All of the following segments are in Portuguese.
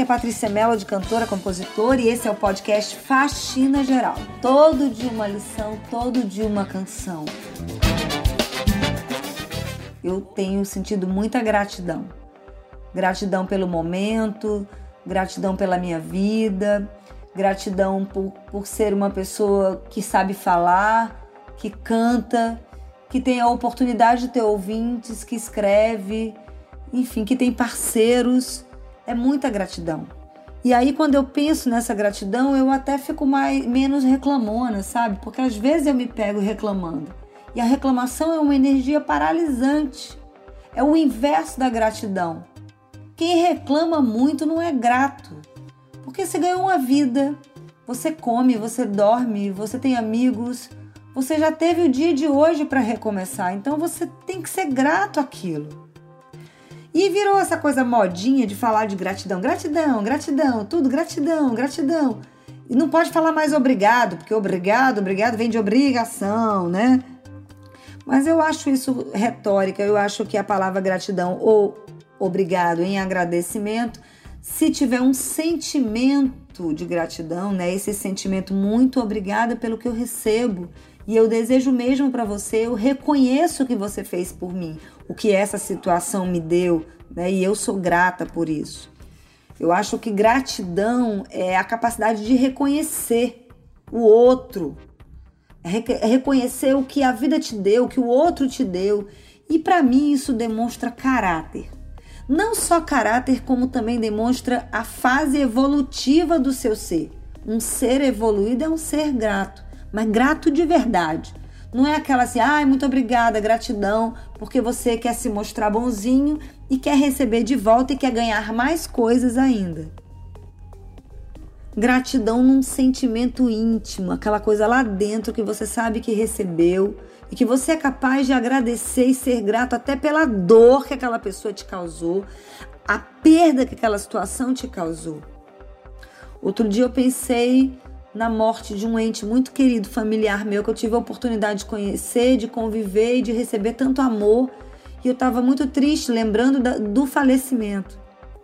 aqui é Patrícia Mello, de cantora, compositora, e esse é o podcast Faxina Geral. Todo dia uma lição, todo dia uma canção. Eu tenho sentido muita gratidão. Gratidão pelo momento, gratidão pela minha vida, gratidão por, por ser uma pessoa que sabe falar, que canta, que tem a oportunidade de ter ouvintes, que escreve, enfim, que tem parceiros é muita gratidão. E aí, quando eu penso nessa gratidão, eu até fico mais, menos reclamona, sabe? Porque às vezes eu me pego reclamando. E a reclamação é uma energia paralisante. É o inverso da gratidão. Quem reclama muito não é grato. Porque você ganhou uma vida, você come, você dorme, você tem amigos, você já teve o dia de hoje para recomeçar. Então você tem que ser grato àquilo. E virou essa coisa modinha de falar de gratidão. Gratidão, gratidão, tudo gratidão, gratidão. E não pode falar mais obrigado, porque obrigado, obrigado vem de obrigação, né? Mas eu acho isso retórica, eu acho que a palavra gratidão ou obrigado em agradecimento, se tiver um sentimento de gratidão, né? Esse sentimento muito obrigada pelo que eu recebo, e eu desejo mesmo para você, eu reconheço o que você fez por mim, o que essa situação me deu, né? E eu sou grata por isso. Eu acho que gratidão é a capacidade de reconhecer o outro, é, é reconhecer o que a vida te deu, o que o outro te deu. E para mim isso demonstra caráter. Não só caráter, como também demonstra a fase evolutiva do seu ser. Um ser evoluído é um ser grato mas grato de verdade. Não é aquela assim, ai, muito obrigada, gratidão, porque você quer se mostrar bonzinho e quer receber de volta e quer ganhar mais coisas ainda. Gratidão num sentimento íntimo, aquela coisa lá dentro que você sabe que recebeu e que você é capaz de agradecer e ser grato até pela dor que aquela pessoa te causou, a perda que aquela situação te causou. Outro dia eu pensei na morte de um ente muito querido, familiar meu, que eu tive a oportunidade de conhecer, de conviver e de receber tanto amor. E eu estava muito triste, lembrando da, do falecimento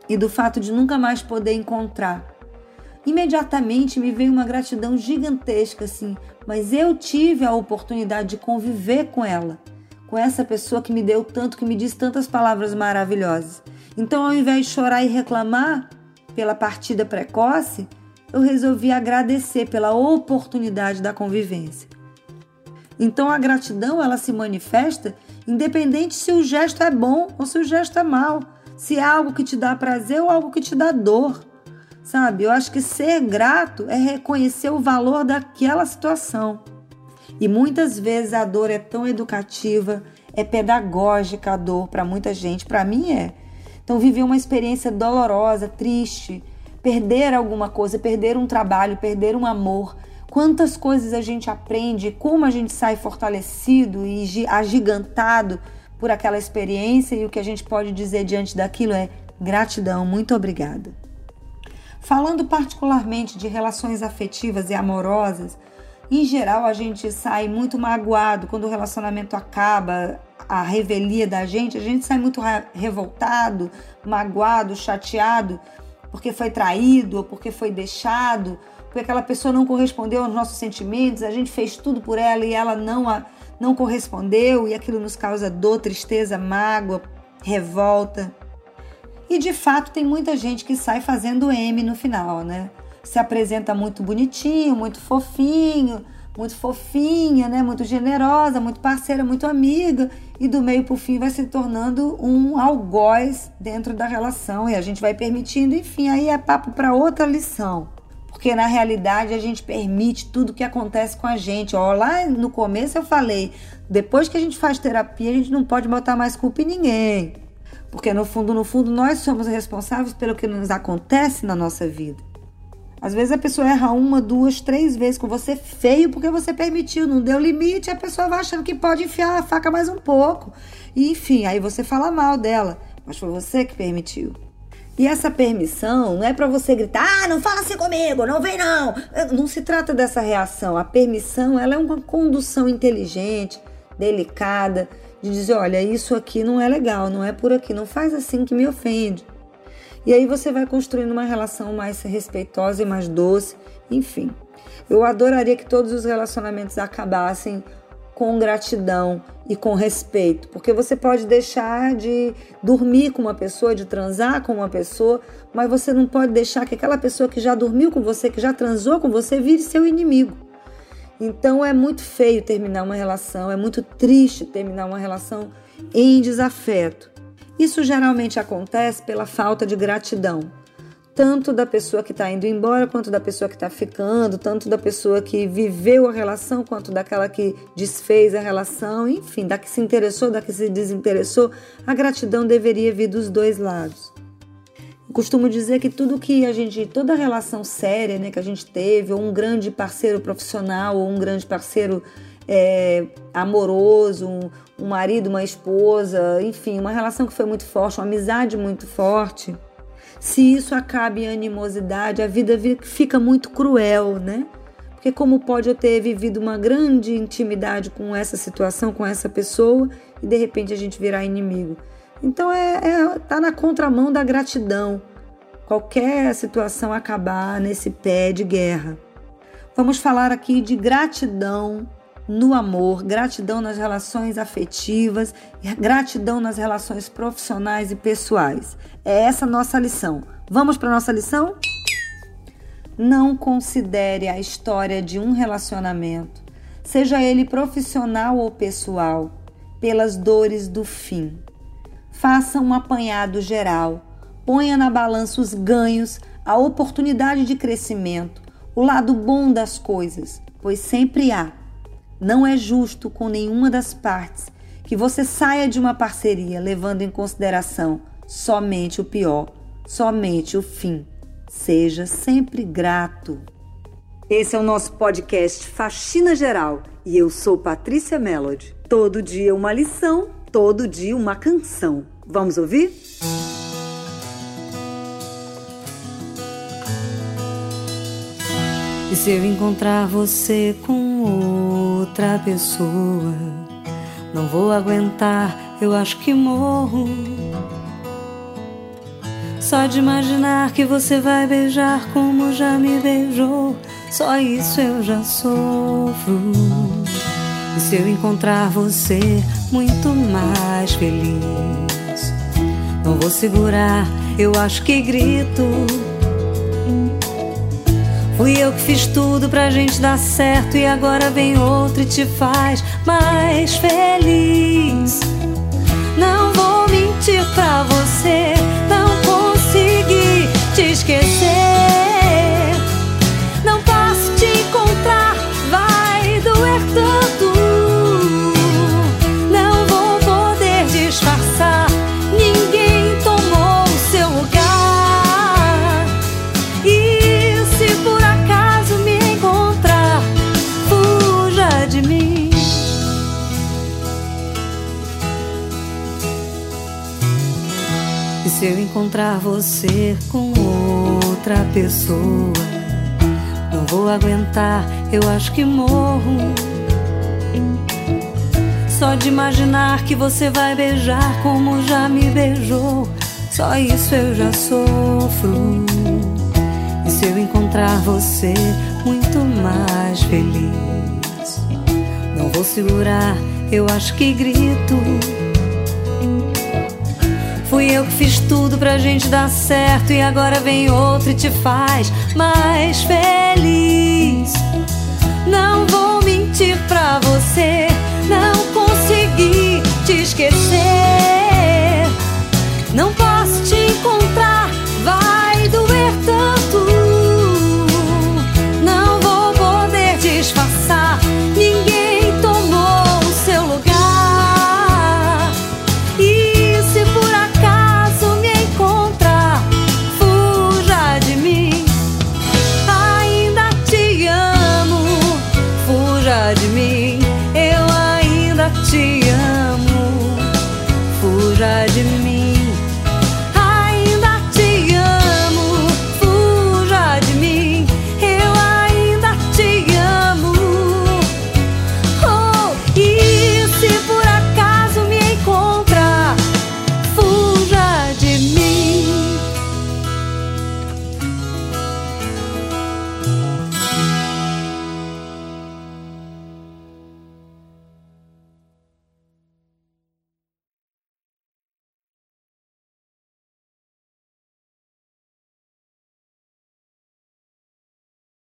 e do fato de nunca mais poder encontrar. Imediatamente me veio uma gratidão gigantesca, assim, mas eu tive a oportunidade de conviver com ela, com essa pessoa que me deu tanto, que me disse tantas palavras maravilhosas. Então, ao invés de chorar e reclamar pela partida precoce, eu resolvi agradecer pela oportunidade da convivência. Então a gratidão ela se manifesta independente se o gesto é bom ou se o gesto é mal, se é algo que te dá prazer ou algo que te dá dor. Sabe? Eu acho que ser grato é reconhecer o valor daquela situação. E muitas vezes a dor é tão educativa, é pedagógica a dor para muita gente, para mim é. Então viver uma experiência dolorosa, triste, perder alguma coisa, perder um trabalho, perder um amor. Quantas coisas a gente aprende, como a gente sai fortalecido e agigantado por aquela experiência e o que a gente pode dizer diante daquilo é gratidão, muito obrigada. Falando particularmente de relações afetivas e amorosas, em geral a gente sai muito magoado quando o relacionamento acaba, a revelia da gente, a gente sai muito revoltado, magoado, chateado porque foi traído ou porque foi deixado, porque aquela pessoa não correspondeu aos nossos sentimentos, a gente fez tudo por ela e ela não, a, não correspondeu e aquilo nos causa dor, tristeza, mágoa, revolta. E de fato tem muita gente que sai fazendo M no final, né? Se apresenta muito bonitinho, muito fofinho, muito fofinha, né? Muito generosa, muito parceira, muito amiga e do meio para o fim vai se tornando um algoz dentro da relação e a gente vai permitindo, enfim, aí é papo para outra lição. Porque na realidade a gente permite tudo que acontece com a gente. Ó, lá no começo eu falei, depois que a gente faz terapia, a gente não pode botar mais culpa em ninguém. Porque no fundo, no fundo, nós somos responsáveis pelo que nos acontece na nossa vida. Às vezes a pessoa erra uma, duas, três vezes com você feio porque você permitiu, não deu limite, a pessoa vai achando que pode enfiar a faca mais um pouco. E enfim, aí você fala mal dela, mas foi você que permitiu. E essa permissão não é para você gritar, ah, não fala assim comigo, não vem não. Não se trata dessa reação. A permissão, ela é uma condução inteligente, delicada, de dizer, olha, isso aqui não é legal, não é por aqui, não faz assim que me ofende. E aí você vai construindo uma relação mais respeitosa e mais doce, enfim. Eu adoraria que todos os relacionamentos acabassem com gratidão e com respeito, porque você pode deixar de dormir com uma pessoa, de transar com uma pessoa, mas você não pode deixar que aquela pessoa que já dormiu com você, que já transou com você, vire seu inimigo. Então é muito feio terminar uma relação, é muito triste terminar uma relação em desafeto. Isso geralmente acontece pela falta de gratidão tanto da pessoa que está indo embora, quanto da pessoa que está ficando, tanto da pessoa que viveu a relação, quanto daquela que desfez a relação, enfim, da que se interessou, da que se desinteressou. A gratidão deveria vir dos dois lados. Eu costumo dizer que tudo que a gente, toda relação séria né, que a gente teve, ou um grande parceiro profissional, ou um grande parceiro é, amoroso, um, um marido, uma esposa, enfim, uma relação que foi muito forte, uma amizade muito forte se isso acaba em animosidade, a vida fica muito cruel, né? Porque como pode eu ter vivido uma grande intimidade com essa situação, com essa pessoa, e de repente a gente virar inimigo? Então é, é tá na contramão da gratidão. Qualquer situação acabar nesse pé de guerra. Vamos falar aqui de gratidão no amor, gratidão nas relações afetivas, gratidão nas relações profissionais e pessoais. É essa nossa lição. Vamos para nossa lição? Não considere a história de um relacionamento, seja ele profissional ou pessoal, pelas dores do fim. Faça um apanhado geral, ponha na balança os ganhos, a oportunidade de crescimento, o lado bom das coisas, pois sempre há não é justo com nenhuma das partes que você saia de uma parceria levando em consideração somente o pior, somente o fim. Seja sempre grato. Esse é o nosso podcast Faxina Geral e eu sou Patrícia Melody. Todo dia uma lição, todo dia uma canção. Vamos ouvir? E se eu encontrar você com outra pessoa, não vou aguentar, eu acho que morro. Só de imaginar que você vai beijar como já me beijou, só isso eu já sofro. E se eu encontrar você muito mais feliz, não vou segurar, eu acho que grito. Fui eu que fiz tudo pra gente dar certo e agora vem outro e te faz mais feliz. Não vou mentir pra você, não consegui te esquecer. Se eu encontrar você com outra pessoa, não vou aguentar, eu acho que morro. Só de imaginar que você vai beijar como já me beijou, só isso eu já sofro. E se eu encontrar você muito mais feliz, não vou segurar, eu acho que grito. Fui eu que fiz tudo pra gente dar certo e agora vem outro e te faz mais feliz. Não vou mentir pra você, não consegui te esquecer. Não pode